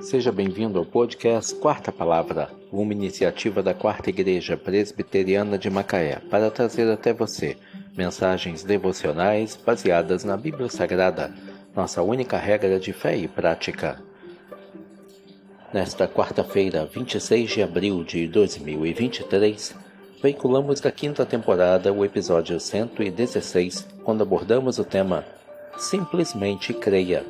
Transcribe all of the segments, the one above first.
Seja bem-vindo ao podcast Quarta Palavra, uma iniciativa da Quarta Igreja Presbiteriana de Macaé para trazer até você mensagens devocionais baseadas na Bíblia Sagrada, nossa única regra de fé e prática. Nesta quarta-feira, 26 de abril de 2023, veiculamos da quinta temporada o episódio 116, quando abordamos o tema Simplesmente Creia.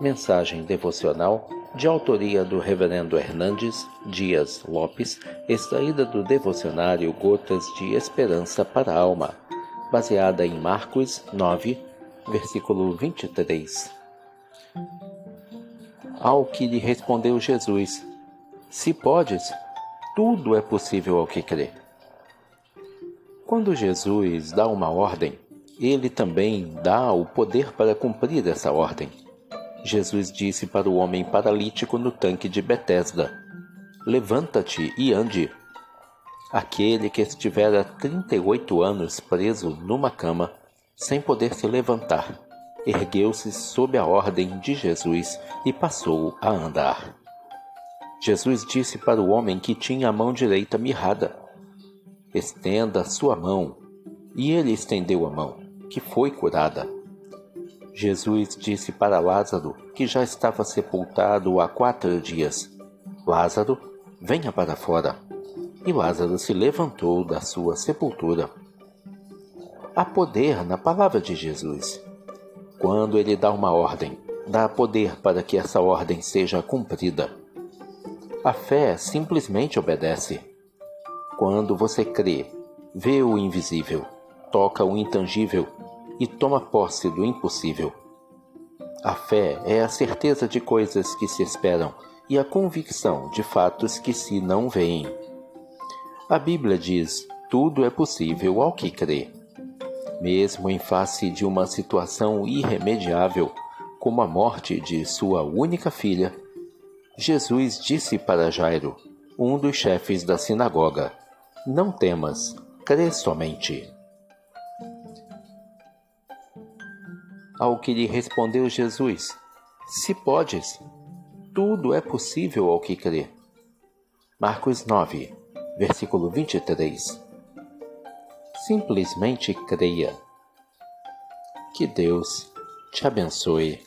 Mensagem devocional de autoria do Reverendo Hernandes Dias Lopes, extraída do devocionário Gotas de Esperança para a Alma, baseada em Marcos 9, versículo 23. Ao que lhe respondeu Jesus: Se podes, tudo é possível ao que crê. Quando Jesus dá uma ordem, ele também dá o poder para cumprir essa ordem. Jesus disse para o homem paralítico no tanque de Betesda: Levanta-te e ande. Aquele que estivera 38 anos preso numa cama, sem poder se levantar, ergueu-se sob a ordem de Jesus e passou a andar. Jesus disse para o homem que tinha a mão direita mirrada: Estenda sua mão. E ele estendeu a mão, que foi curada. Jesus disse para Lázaro, que já estava sepultado há quatro dias: Lázaro, venha para fora. E Lázaro se levantou da sua sepultura. Há poder na palavra de Jesus. Quando ele dá uma ordem, dá poder para que essa ordem seja cumprida. A fé simplesmente obedece. Quando você crê, vê o invisível, toca o intangível e toma posse do impossível. A fé é a certeza de coisas que se esperam e a convicção de fatos que se não veem. A Bíblia diz: tudo é possível ao que crê. Mesmo em face de uma situação irremediável, como a morte de sua única filha, Jesus disse para Jairo, um dos chefes da sinagoga: Não temas, crê somente. Ao que lhe respondeu Jesus: Se podes, tudo é possível ao que crê. Marcos 9, versículo 23. Simplesmente creia. Que Deus te abençoe.